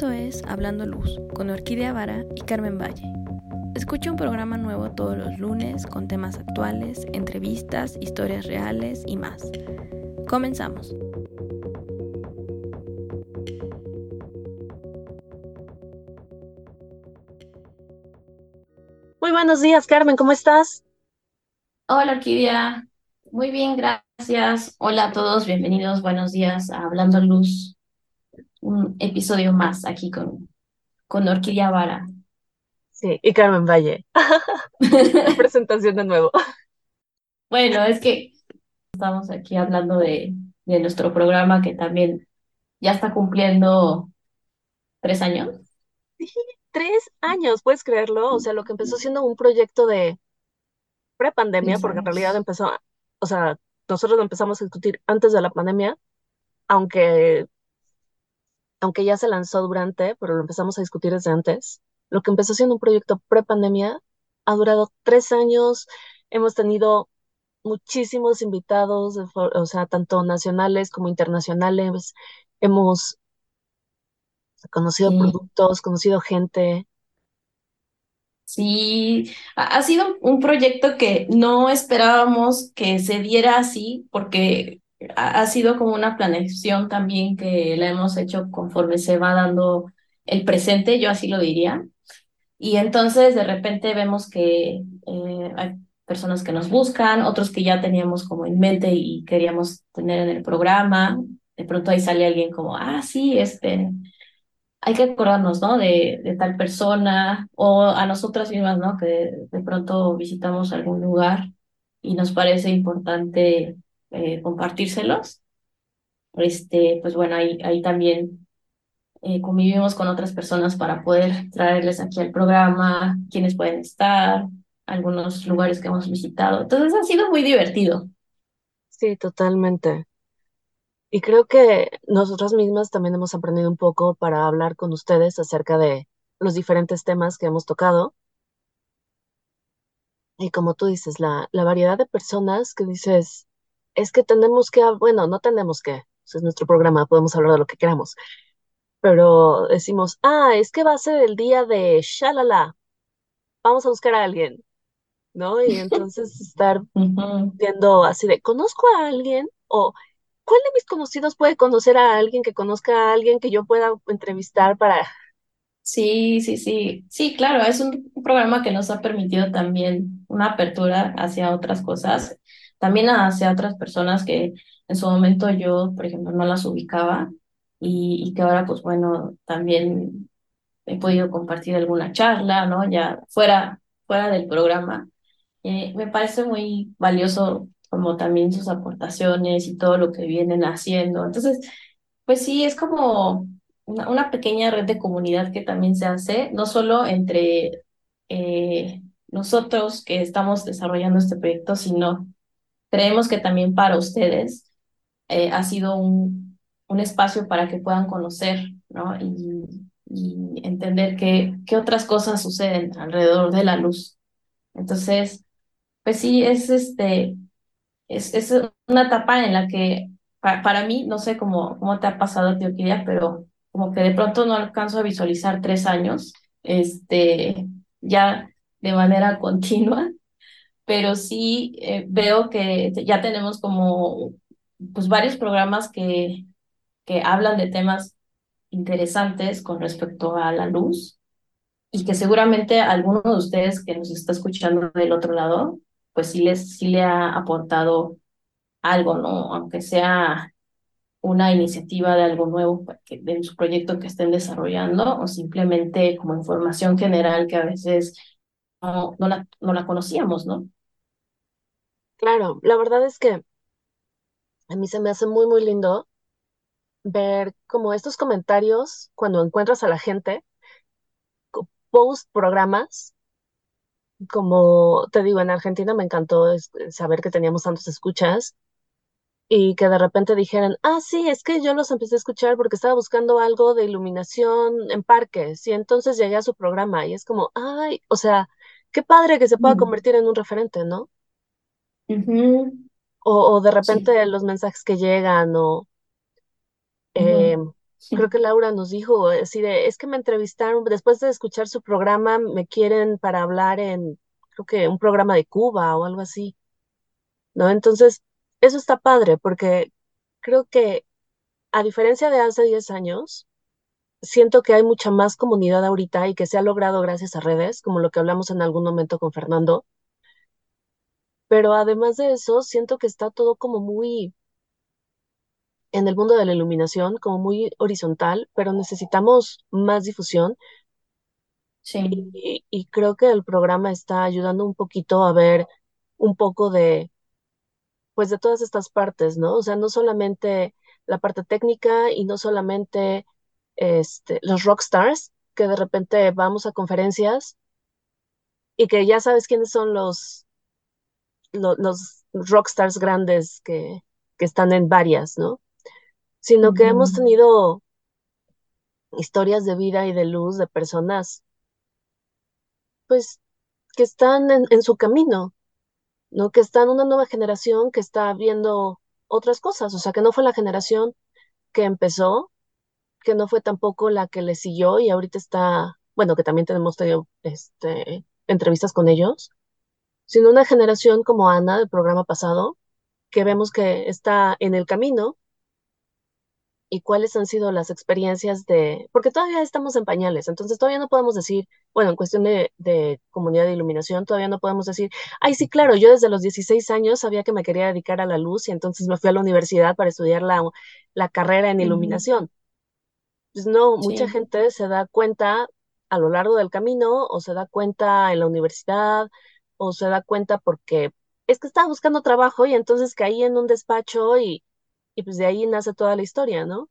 Esto es Hablando Luz con Orquídea Vara y Carmen Valle. Escucha un programa nuevo todos los lunes con temas actuales, entrevistas, historias reales y más. Comenzamos. Muy buenos días, Carmen, ¿cómo estás? Hola, Orquídea. Muy bien, gracias. Hola a todos, bienvenidos, buenos días a Hablando Luz. Un episodio más aquí con, con Orquídea Vara. Sí, y Carmen Valle. Presentación de nuevo. Bueno, es que estamos aquí hablando de, de nuestro programa que también ya está cumpliendo tres años. Sí, tres años, ¿puedes creerlo? O sea, lo que empezó siendo un proyecto de prepandemia, porque en realidad empezó, o sea, nosotros lo empezamos a discutir antes de la pandemia, aunque, aunque ya se lanzó durante, pero lo empezamos a discutir desde antes. Lo que empezó siendo un proyecto prepandemia ha durado tres años. Hemos tenido muchísimos invitados, o sea, tanto nacionales como internacionales. Hemos conocido Sí, productos, conocido gente. sí, ha sido un proyecto que no esperábamos que se diera así, porque ha, ha sido como una planeación también que la hemos hecho conforme se va dando el presente, yo así lo diría. Y entonces de repente vemos que eh, hay personas que nos buscan, otros que ya teníamos como en mente y queríamos tener en el programa. De pronto ahí sale alguien como, ah, sí, este, hay que acordarnos, ¿no? De, de tal persona o a nosotras mismas, ¿no? Que de pronto visitamos algún lugar y nos parece importante eh, compartírselos. Este, pues bueno, ahí, ahí también eh, convivimos con otras personas para poder traerles aquí al programa, quienes pueden estar, algunos lugares que hemos visitado. Entonces ha sido muy divertido. Sí, totalmente. Y creo que nosotras mismas también hemos aprendido un poco para hablar con ustedes acerca de los diferentes temas que hemos tocado. Y como tú dices, la, la variedad de personas que dices, es que tenemos que, bueno, no tenemos que, ese es nuestro programa, podemos hablar de lo que queramos, pero decimos, ah, es que va a ser el día de shalala, vamos a buscar a alguien, ¿no? Y entonces estar viendo así de, ¿conozco a alguien? O ¿cuál de mis conocidos puede conocer a alguien que conozca a alguien que yo pueda entrevistar para... Sí, sí, sí. Sí, claro, es un programa que nos ha permitido también una apertura hacia otras cosas, también hacia otras personas que en su momento yo, por ejemplo, no las ubicaba y, y que ahora, pues bueno, también he podido compartir alguna charla, ¿no? Ya fuera, fuera del programa. Eh, me parece muy valioso como también sus aportaciones y todo lo que vienen haciendo. Entonces, pues sí, es como una, una pequeña red de comunidad que también se hace, no solo entre eh, nosotros que estamos desarrollando este proyecto, sino creemos que también para ustedes eh, ha sido un, un espacio para que puedan conocer, ¿no? Y, y entender qué, qué otras cosas suceden alrededor de la luz. Entonces, pues sí, es este, es, es una etapa en la que pa- para mí, no sé cómo, cómo te ha pasado a ti, Orquídea, pero como que de pronto no alcanzo a visualizar tres años, este, ya de manera continua, pero sí eh, veo que ya tenemos como pues varios programas que, que hablan de temas interesantes con respecto a la luz y que seguramente alguno de ustedes que nos está escuchando del otro lado, pues sí les sí le ha aportado algo, ¿no? Aunque sea una iniciativa de algo nuevo que- de su proyecto que estén desarrollando o simplemente como información general que a veces no, no la, no la conocíamos, ¿no? Claro, la verdad es que a mí se me hace muy, muy lindo ver como estos comentarios cuando encuentras a la gente, co- post programas, como te digo, en Argentina me encantó es- saber que teníamos tantos escuchas y que de repente dijeran, ah, sí, es que yo los empecé a escuchar porque estaba buscando algo de iluminación en parques y entonces llegué a su programa y es como, ay, o sea, qué padre que se pueda Mm. convertir en un referente, ¿no? Ujú, O, o de Sí. repente los mensajes que llegan o, eh, Ujú. creo que Laura nos dijo, así de, es que me entrevistaron, después de escuchar su programa, me quieren para hablar en, creo que un programa de Cuba o algo así, ¿no? Entonces, eso está padre, porque creo que a diferencia de hace 10 años, siento que hay mucha más comunidad ahorita y que se ha logrado gracias a redes, como lo que hablamos en algún momento con Fernando. Pero además de eso, siento que está todo como muy en el mundo de la iluminación, como muy horizontal, pero necesitamos más difusión. Sí, Y, y creo que el programa está ayudando un poquito a ver un poco de, pues de todas estas partes, ¿no? O sea, no solamente la parte técnica y no solamente este, los rockstars, que de repente vamos a conferencias y que ya sabes quiénes son los, lo- los, rockstars grandes que, que están en varias, ¿no? Sino que hemos tenido historias de vida y de luz de personas, pues, que están en, en su camino, ¿no? Que están una nueva generación que está viendo otras cosas, o sea, que no fue la generación que empezó, que no fue tampoco la que le siguió y ahorita está, bueno, que también tenemos tenido este, entrevistas con ellos, sino una generación como Ana del programa pasado, que vemos que está en el camino. Y cuáles han sido las experiencias de, porque todavía estamos en pañales, entonces todavía no podemos decir, bueno, en cuestión de, de comunidad de iluminación, todavía no podemos decir, ay, sí, claro, yo desde los 16 años sabía que me quería dedicar a la luz y entonces me fui a la universidad para estudiar la, la carrera en iluminación. Pues no, mucha gente se da cuenta a lo largo del camino o se da cuenta en la universidad o se da cuenta porque es que estaba buscando trabajo y entonces caí en un despacho y, y pues de ahí nace toda la historia, ¿no?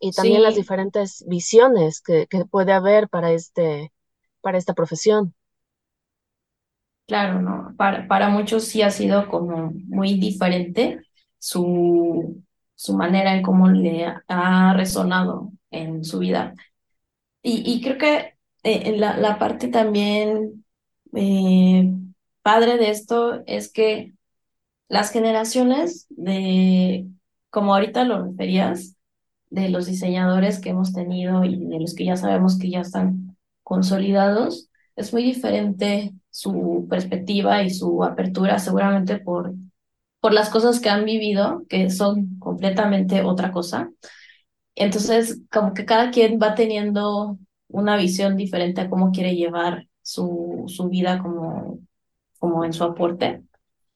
y también las diferentes visiones que, que puede haber para este, para esta profesión. claro, ¿no? Para, para muchos sí ha sido como muy diferente su, su manera en cómo le ha resonado en su vida. Y, y creo que eh, en la, la parte también eh, padre de esto es que las generaciones de, como ahorita lo referías, de los diseñadores que hemos tenido y de los que ya sabemos que ya están consolidados, es muy diferente su perspectiva y su apertura, seguramente por, por las cosas que han vivido, que son completamente otra cosa. Entonces, como que cada quien va teniendo una visión diferente a cómo quiere llevar su, su vida como, como en su aporte.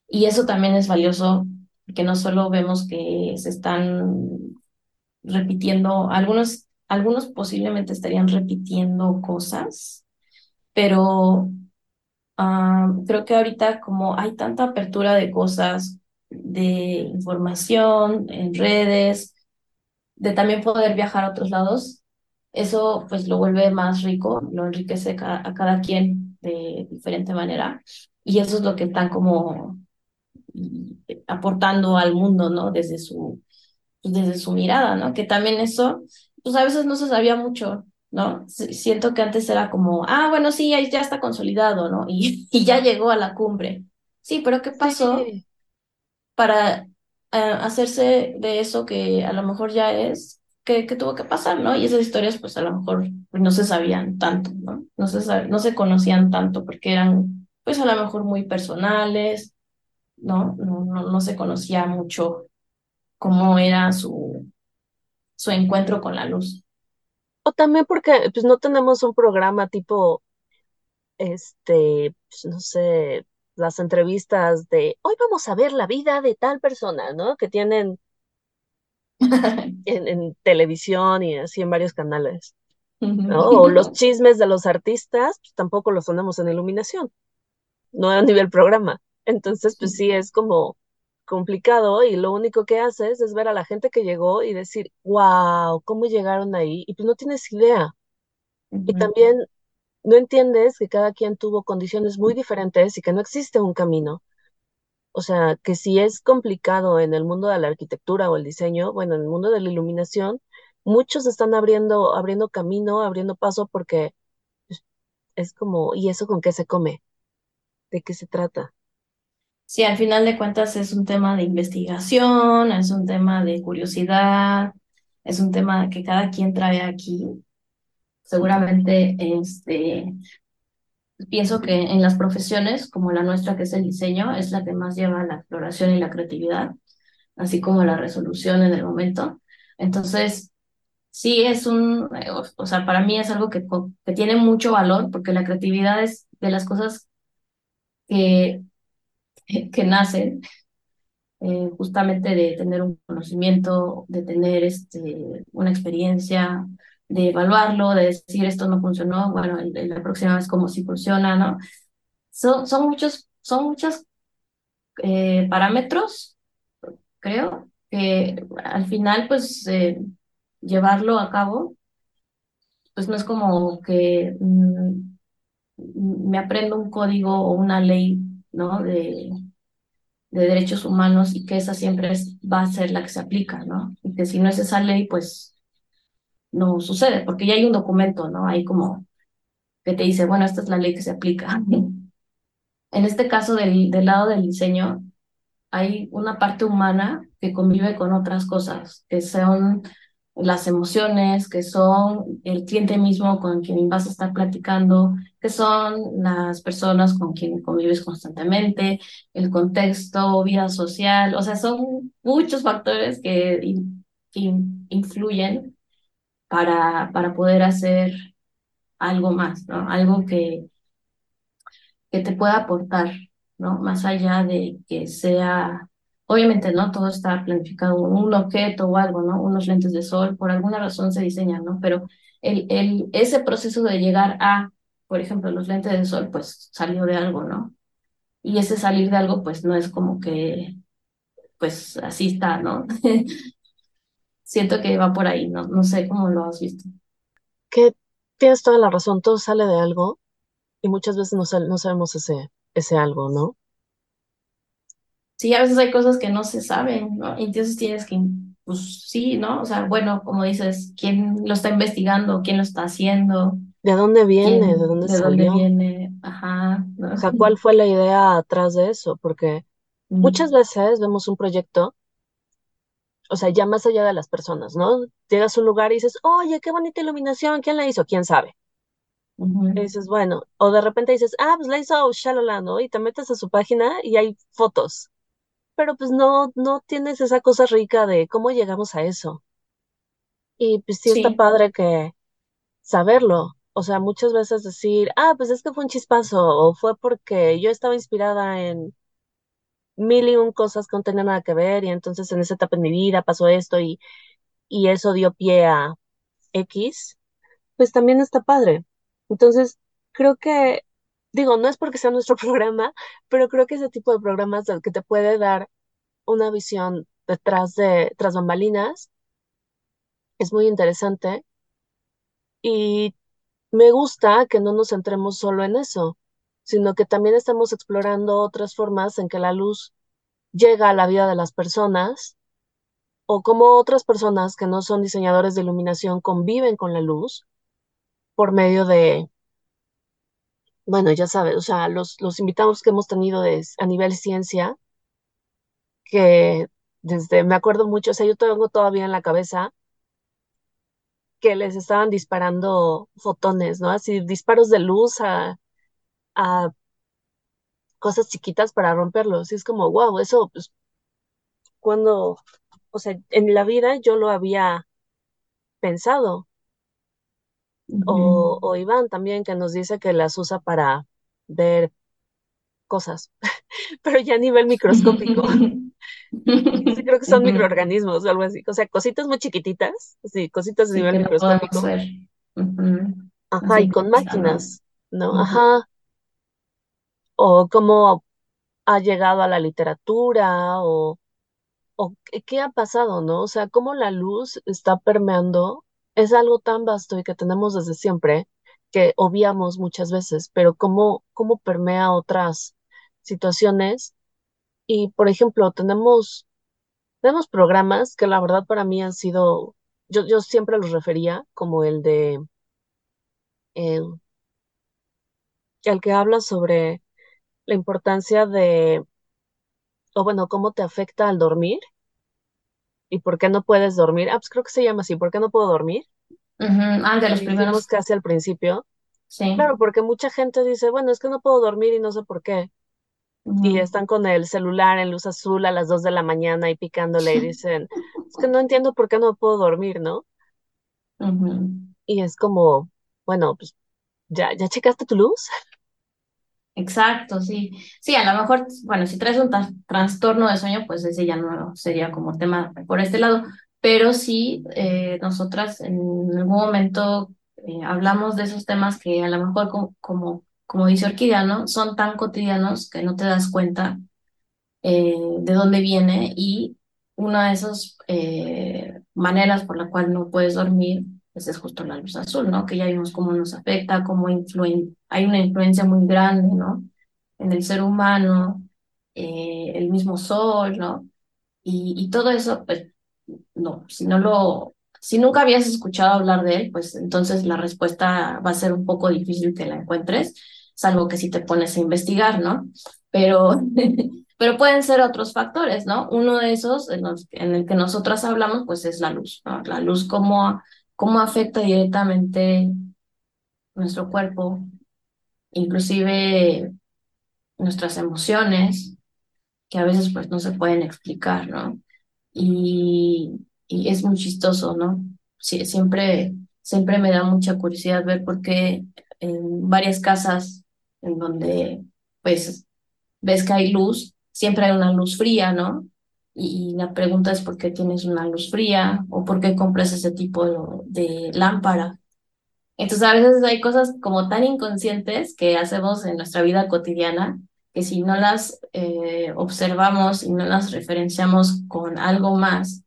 Y eso también es valioso, porque no solo vemos que se están repitiendo, algunos, algunos posiblemente estarían repitiendo cosas, pero ah, creo que ahorita como hay tanta apertura de cosas, de información en redes, de también poder viajar a otros lados, eso pues lo vuelve más rico, lo enriquece a cada quien de diferente manera. Y eso es lo que están como y aportando al mundo, ¿no? Desde su, pues, desde su mirada, ¿no? Que también eso, pues a veces no se sabía mucho, ¿no? Siento que antes era como, ah, bueno, sí, ahí ya está consolidado, ¿no? Y, y ya llegó a la cumbre. Sí, pero ¿qué pasó Sí, para eh, hacerse de eso que a lo mejor ya es, que, tuvo que pasar, ¿no? Y esas historias, pues a lo mejor no se sabían tanto, ¿no? No se, sab- no se conocían tanto porque eran, pues a lo mejor muy personales ¿no? No, no, no se conocía mucho cómo era su, su encuentro con la luz. o también porque pues no tenemos un programa tipo, este, pues, no sé, las entrevistas de hoy vamos a ver la vida de tal persona, ¿no? Que tienen en, en televisión y así en varios canales, ¿no? O los chismes de los artistas, pues tampoco los tenemos en iluminación. no a nivel programa. Entonces, pues sí, es como complicado y lo único que haces es ver a la gente que llegó y decir, wow, ¿cómo llegaron ahí? Y pues no tienes idea. Y también no entiendes que cada quien tuvo condiciones muy diferentes y que no existe un camino. O sea, que si es complicado en el mundo de la arquitectura o el diseño, bueno, en el mundo de la iluminación, muchos están abriendo, abriendo camino, abriendo paso porque pues, es como, ¿y eso con qué se come? ¿De qué se trata? Sí, al final de cuentas es un tema de investigación, es un tema de curiosidad, es un tema que cada quien trae aquí. Seguramente, este, pienso que en las profesiones como la nuestra, que es el diseño, es la que más lleva la exploración y la creatividad, así como la resolución en el momento. Entonces, sí es un, o sea, para mí es algo que, que tiene mucho valor porque la creatividad es de las cosas que, que nacen eh, justamente de tener un conocimiento, de tener este, una experiencia, de evaluarlo, de decir esto no funcionó, bueno, la próxima vez como si funciona, ¿no? Son, son muchos, son muchos eh, parámetros, creo, que al final, pues, eh, llevarlo a cabo, pues no es como que mm, me aprendo un código o una ley, ¿no? De, de derechos humanos y que esa siempre va a ser la que se aplica, ¿no? Y que si no es esa ley, pues no sucede, porque ya hay un documento, ¿no? Ahí como que te dice, bueno, esta es la ley que se aplica. En este caso del, del lado del diseño, hay una parte humana que convive con otras cosas, que son las emociones, que son el cliente mismo con quien vas a estar platicando, que son las personas con quien convives constantemente, el contexto, vida social, o sea, son muchos factores que, influyen para, para poder hacer algo más, ¿no? Algo que, que te pueda aportar, ¿no? Más allá de que sea Obviamente, ¿no? Todo está planificado, un objeto o algo, ¿no? Unos lentes de sol, por alguna razón se diseñan, ¿no? Pero el, el, ese proceso de llegar a, por ejemplo, los lentes de sol, pues salió de algo, ¿no? Y ese salir de algo, pues no es como que, pues así está, ¿no? Siento que va por ahí, ¿no? No sé cómo lo has visto. Que tienes toda la razón, todo sale de algo y muchas veces no, no sabemos ese, ese algo, ¿no? sí, a veces hay cosas que no se saben, ¿no? Y entonces tienes que, pues sí, ¿no? O sea, bueno, como dices, ¿quién lo está investigando? ¿Quién lo está haciendo? ¿De dónde viene? ¿De dónde ¿De dónde viene? Ajá. O sea, ¿cuál fue la idea atrás de eso? Porque muchas veces vemos un proyecto, o sea, ya más allá de las personas, ¿no? Llegas a un lugar y dices, oye, qué bonita iluminación, ¿quién la hizo? ¿Quién sabe? Y dices, bueno, o de repente dices, ah, pues la hizo Shalala, ¿no? Y te metes a su página y hay fotos pero pues no, no tienes esa cosa rica de cómo llegamos a eso. Y pues sí, está padre que saberlo. O sea, muchas veces decir, ah, pues es que fue un chispazo, o fue porque yo estaba inspirada en mil y un cosas que no tenían nada que ver, y entonces en esa etapa de mi vida pasó esto y, y eso dio pie a X, pues también está padre. Entonces, creo que digo, no es porque sea nuestro programa, pero creo que ese tipo de programas que te puede dar una visión detrás de tras bambalinas es muy interesante y me gusta que no nos centremos solo en eso, sino que también estamos explorando otras formas en que la luz llega a la vida de las personas o cómo otras personas que no son diseñadores de iluminación conviven con la luz por medio de bueno, ya sabes, o sea, los, los invitados que hemos tenido a nivel ciencia, que desde, me acuerdo mucho, o sea, yo tengo todavía en la cabeza que les estaban disparando fotones, ¿no? Así, disparos de luz a, a cosas chiquitas para romperlos. Y es como, wow, eso, pues, cuando, o sea, en la vida yo lo había pensado, o, o Iván también, que nos dice que las usa para ver cosas, pero ya a nivel microscópico. sí, creo que son microorganismos o algo así. O sea, cositas muy chiquititas, sí, cositas a nivel microscópico. Ajá, y con máquinas, ¿no? Ajá. O cómo ha llegado a la literatura, o, o qué ha pasado, ¿no? O sea, cómo la luz está permeando es algo tan vasto y que tenemos desde siempre que obviamos muchas veces, pero cómo, cómo permea otras situaciones. Y, por ejemplo, tenemos, tenemos programas que la verdad para mí han sido, yo, yo siempre los refería como el de, eh, el que habla sobre la importancia de, o bueno, cómo te afecta al dormir ¿y por qué no puedes dormir? Ah, pues creo que se llama así, ¿por qué no puedo dormir? Ujú, Ah, de los primeros, casi al principio. sí. Claro, porque mucha gente dice, bueno, es que no puedo dormir y no sé por qué. Y están con el celular en luz azul a las 2 de la mañana y picándole y dicen, es que no entiendo por qué no puedo dormir, ¿no? Y es como, bueno, pues ya, ¿ya checaste tu luz? Exacto, sí. Sí, a lo mejor, bueno, si traes un tra- trastorno de sueño, pues ese ya no sería como tema por este lado, pero sí, eh, nosotras en algún momento eh, hablamos de esos temas que a lo mejor como, como, dice Orquídea, ¿no? Son tan cotidianos que no te das cuenta eh, de dónde viene y una de esas maneras por la cual no puedes dormir pues es justo la luz azul, ¿no? Que ya vimos cómo nos afecta, cómo influen hay una influencia muy grande, ¿no? En el ser humano, eh, el mismo sol, ¿no? Y, y todo eso, pues, no, si no lo, si nunca habías escuchado hablar de él, pues entonces la respuesta va a ser un poco difícil que la encuentres, salvo que si te pones a investigar, ¿no? Pero, pero pueden ser otros factores, ¿no? Uno de esos en, los- en el que nosotras hablamos, pues es la luz, ¿no? La luz, cómo, cómo afecta directamente nuestro cuerpo, inclusive nuestras emociones, que a veces pues no se pueden explicar, ¿no? y, es muy chistoso, ¿no? Siempre, siempre me da mucha curiosidad ver por qué en varias casas en donde pues ves que hay luz, siempre hay una luz fría, ¿no? Y, la pregunta es por qué tienes una luz fría o por qué compras ese tipo de, de lámpara. Entonces a veces hay cosas como tan inconscientes que hacemos en nuestra vida cotidiana que si no las eh, observamos y no las referenciamos con algo más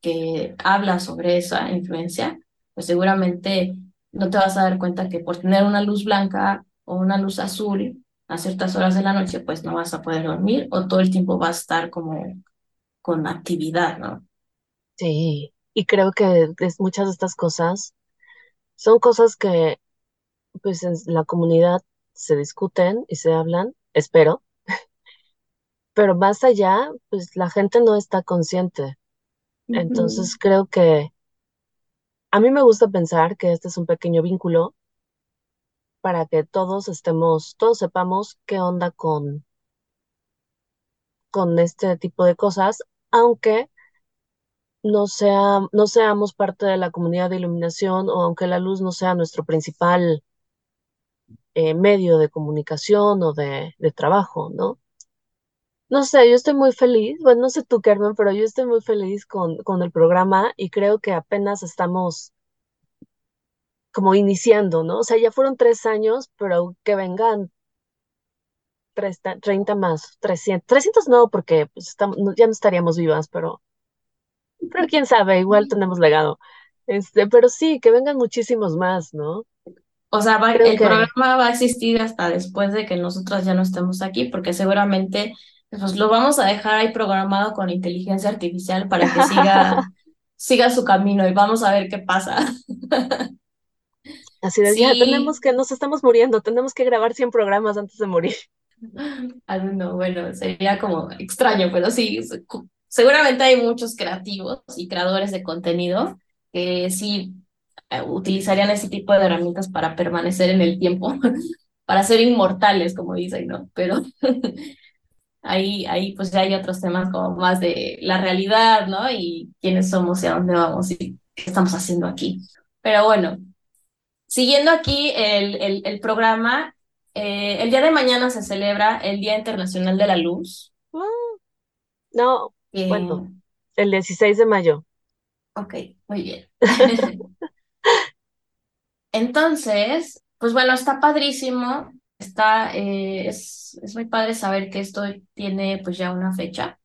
que habla sobre esa influencia, pues seguramente no te vas a dar cuenta que por tener una luz blanca o una luz azul a ciertas horas de la noche, pues no vas a poder dormir o todo el tiempo vas a estar como con actividad, ¿no? Sí, y creo que es- muchas de estas cosas son cosas que pues en la comunidad se discuten y se hablan, espero, pero más allá, pues la gente no está consciente. Entonces creo que a mí me gusta pensar que este es un pequeño vínculo para que todos estemos, todos sepamos qué onda con, con este tipo de cosas, aunque no sea, no seamos parte de la comunidad de iluminación o aunque la luz no sea nuestro principal eh, medio de comunicación o de, de trabajo, ¿no? No sé, yo estoy muy feliz, bueno, no sé tú, Carmen, pero yo estoy muy feliz con, con el programa y creo que apenas estamos como iniciando, ¿no? O sea, ya fueron tres años, pero que vengan 30, 30 más, 300, 300 no, porque pues, estamos, ya no estaríamos vivas, pero, pero quién sabe, igual tenemos legado. Este, pero sí, que vengan muchísimos más, ¿no? O sea, va- el que programa va a existir hasta después de que nosotras ya no estemos aquí, porque seguramente pues, lo vamos a dejar ahí programado con inteligencia artificial para que siga, siga su camino y vamos a ver qué pasa. así de, ya tenemos que, nos estamos muriendo, tenemos que grabar 100 programas antes de morir. Don't know, bueno, sería como extraño, pero sí, seguramente hay muchos creativos y creadores de contenido que sí eh, utilizarían ese tipo de herramientas para permanecer en el tiempo, para ser inmortales, como dicen, ¿no? Pero ahí, ahí pues ya hay otros temas como más de la realidad, ¿no? Y quiénes somos y a dónde vamos y qué estamos haciendo aquí. Pero bueno. Siguiendo aquí el, el, el programa, eh, el día de mañana se celebra el Día Internacional de la Luz. Ah, No, bueno, Eh, el 16 de mayo. ok, muy bien. Entonces, pues bueno, está padrísimo. Está, eh, es, es muy padre saber que esto tiene pues ya una fecha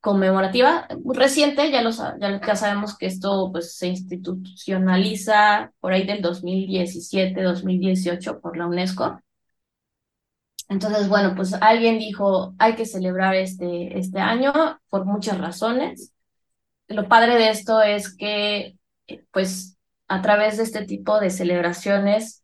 conmemorativa reciente, ya, lo, sa- ya, ya sabemos que esto pues se institucionaliza por ahí del 2017, 2018 por la UNESCO. Entonces, bueno, pues alguien dijo, hay que celebrar este, este año por muchas razones. Lo padre de esto es que, pues, a través de este tipo de celebraciones,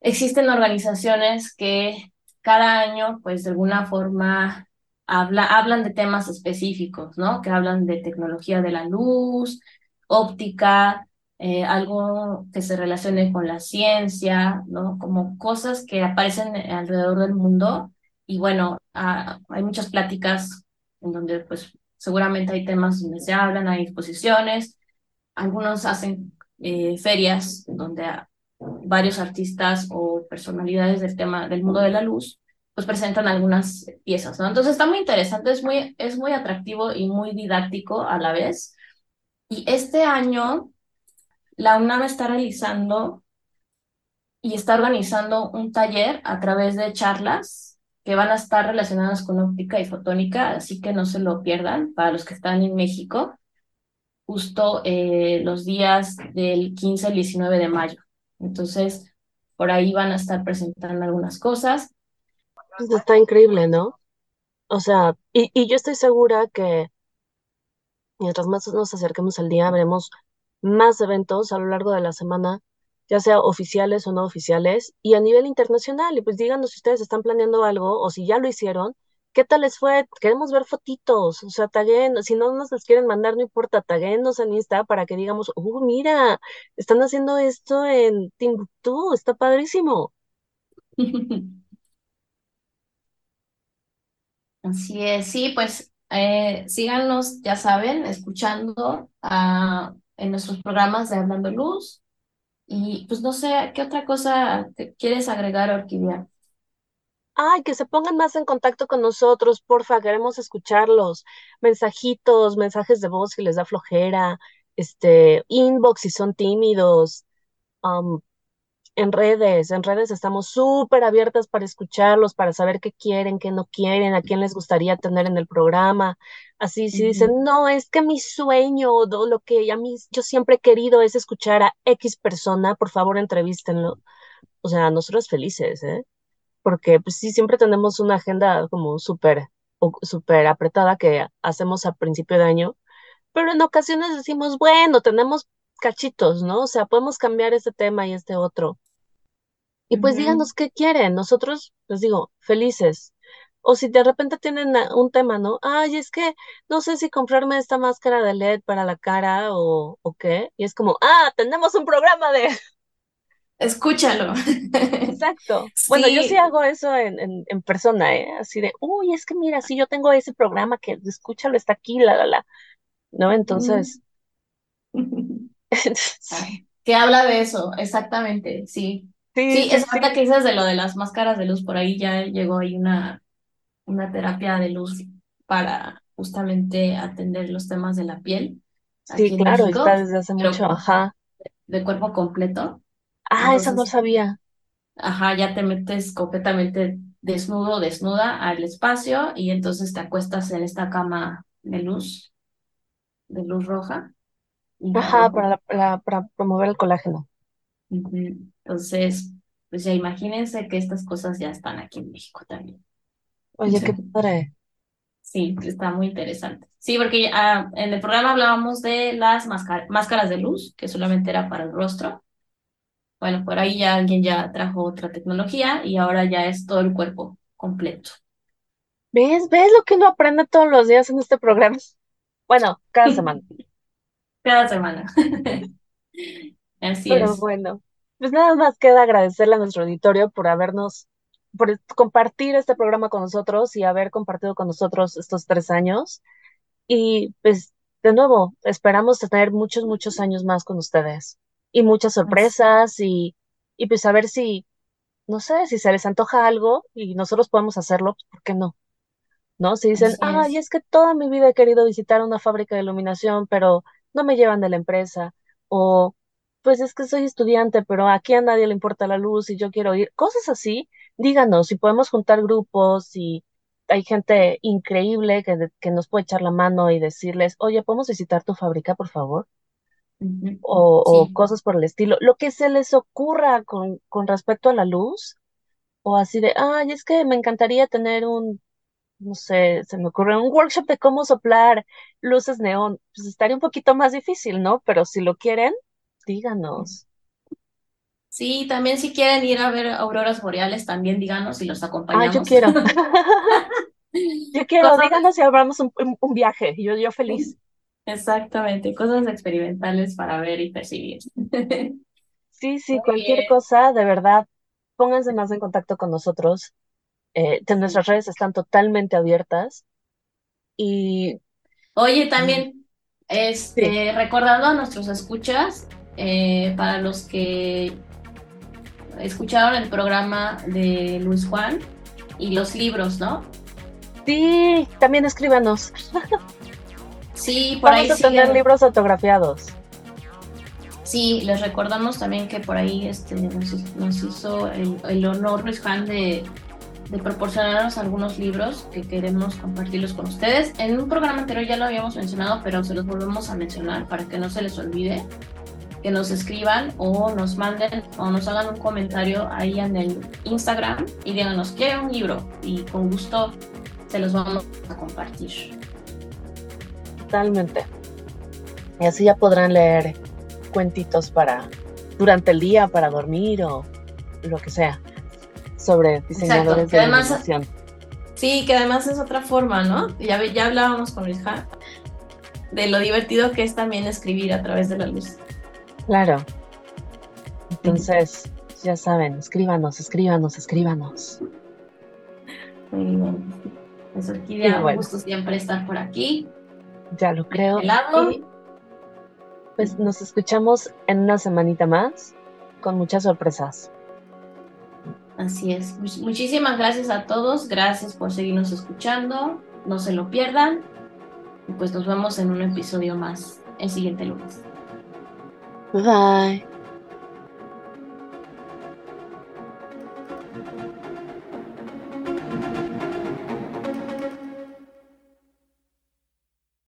existen organizaciones que cada año, pues, de alguna forma habla, hablan de temas específicos, ¿no? Que hablan de tecnología de la luz, óptica, eh, algo que se relacione con la ciencia, ¿no? Como cosas que aparecen alrededor del mundo. Y bueno, hay muchas pláticas en donde pues seguramente hay temas donde se hablan, hay exposiciones, algunos hacen eh, ferias donde varios artistas o personalidades del tema del mundo de la luz pues presentan algunas piezas, ¿no? Entonces está muy interesante, es muy, es muy atractivo y muy didáctico a la vez. Y este año la UNAM está realizando y está organizando un taller a través de charlas que van a estar relacionadas con óptica y fotónica, así que no se lo pierdan para los que están en México, justo eh, los días del 15 al 19 de mayo. Entonces, por ahí van a estar presentando algunas cosas. Pues está increíble, ¿no? O sea, y, y yo estoy segura que mientras más nos acerquemos al día, veremos más eventos a lo largo de la semana, ya sea oficiales o no oficiales, y a nivel internacional. Y pues díganos si ustedes están planeando algo o si ya lo hicieron, ¿qué tal les fue? Queremos ver fotitos, o sea, taguen, si no nos las quieren mandar, no importa, taguenos en Insta para que digamos, uh, mira, están haciendo esto en Timbuktu, está padrísimo. Así es, sí, pues eh, síganos, ya saben, escuchando a, en nuestros programas de Hablando Luz. Y pues no sé, ¿qué otra cosa quieres agregar, Orquídea? Ay, que se pongan más en contacto con nosotros, porfa, queremos escucharlos. Mensajitos, mensajes de voz que les da flojera, este, inbox si son tímidos, um, en redes, en redes estamos súper abiertas para escucharlos, para saber qué quieren, qué no quieren, a quién les gustaría tener en el programa. Así, si dicen, no, es que mi sueño, o lo que a mí yo siempre he querido es escuchar a X persona, por favor, entrevístenlo. O sea, nosotros felices, ¿eh? Porque pues sí, siempre tenemos una agenda como súper, súper apretada que hacemos a principio de año, pero en ocasiones decimos, bueno, tenemos cachitos, ¿no? O sea, podemos cambiar este tema y este otro. Y pues díganos qué quieren. Nosotros, les digo, felices. O si de repente tienen un tema, ¿no? Ay, es que no sé si comprarme esta máscara de LED para la cara o, o qué. Y es como, ah, tenemos un programa de... Escúchalo. Exacto. Bueno, yo sí hago eso en, en, en, persona, ¿eh? Así de, uy, es que mira, si yo tengo ese programa que escúchalo, está aquí, la, la, la. ¿No? Entonces. que habla de eso, exactamente, sí. Sí, es verdad que dices de lo de las máscaras de luz, por ahí ya llegó ahí una, una terapia de luz para justamente atender los temas de la piel. Sí, claro, está desde hace mucho, ajá. De cuerpo completo. Ah, eso no sabía. Ajá, ya te metes completamente desnudo, desnuda al espacio y entonces te acuestas en esta cama de luz, de luz roja. Ajá, para, para promover el colágeno. Entonces, pues ya imagínense que estas cosas ya están aquí en México también. Oye, qué padre. Sí, está muy interesante. Sí, porque ah, en el programa hablábamos de las máscaras de luz, que solamente era para el rostro. Bueno, por ahí ya alguien ya trajo otra tecnología y ahora ya es todo el cuerpo completo. ¿Ves? ¿Ves lo que uno aprende todos los días en este programa? Bueno, cada semana. cada semana. Así Pero es. bueno, pues nada más queda agradecerle a nuestro auditorio por habernos, por compartir este programa con nosotros y haber compartido con nosotros estos tres años. Y pues, de nuevo, esperamos tener muchos, muchos años más con ustedes y muchas sorpresas y, y pues a ver si, no sé, si se les antoja algo y nosotros podemos hacerlo, pues, ¿por qué no? ¿No? Si dicen, ay, es que toda mi vida he querido visitar una fábrica de iluminación, pero no me llevan de la empresa, o pues es que soy estudiante, pero aquí a nadie le importa la luz y yo quiero ir, cosas así, díganos si podemos juntar grupos, y hay gente increíble que, que nos puede echar la mano y decirles, oye, ¿podemos visitar tu fábrica, por favor? o, o, cosas por el estilo, lo que se les ocurra con, con respecto a la luz, o así de, ay, es que me encantaría tener un, no sé, se me ocurre un workshop de cómo soplar luces neón, pues estaría un poquito más difícil, ¿no? Pero si lo quieren, díganos. Sí, también si quieren ir a ver auroras boreales, también díganos y los acompañamos. Ah, yo quiero. Yo quiero, Cosas- díganos si hablamos un, un- viaje, yo, yo feliz. Exactamente, cosas experimentales para ver y percibir. Sí, sí, Muy cualquier bien. cosa, de verdad, pónganse más en contacto con nosotros. Eh, nuestras redes están totalmente abiertas y Oye, también, sí, este, recordando a nuestros escuchas, eh, para los que escucharon el programa de Luis Juan y los libros, ¿no? sí, también escríbanos. Sí, por ahí Vamos a tener libros autografiados. Sí, les recordamos también que por ahí este, nos, nos hizo el, el honor Luis Juan de, de proporcionarnos algunos libros que queremos compartirlos con ustedes. En un programa anterior ya lo habíamos mencionado, pero se los volvemos a mencionar para que no se les olvide. Que nos escriban o nos manden o nos hagan un comentario ahí en el Instagram y díganos quiero un libro y con gusto se los vamos a compartir. Totalmente. Y así ya podrán leer cuentitos para durante el día, para dormir o lo que sea, sobre diseñadores que de además-. Sí, que además es otra forma, ¿no? Ya, ya hablábamos con Juan de lo divertido que es también escribir a través de la luz. Claro. Entonces, ya saben, escríbanos, escríbanos, escríbanos. Muy bien. Pues Orquídea, bueno. un gusto siempre estar por aquí. Ya lo creo. Y pues nos escuchamos en una semanita más con muchas sorpresas. Así es. Much- Muchísimas gracias a todos. Gracias por seguirnos escuchando. No se lo pierdan. Y pues nos vemos en un episodio más el siguiente lunes. 拜拜。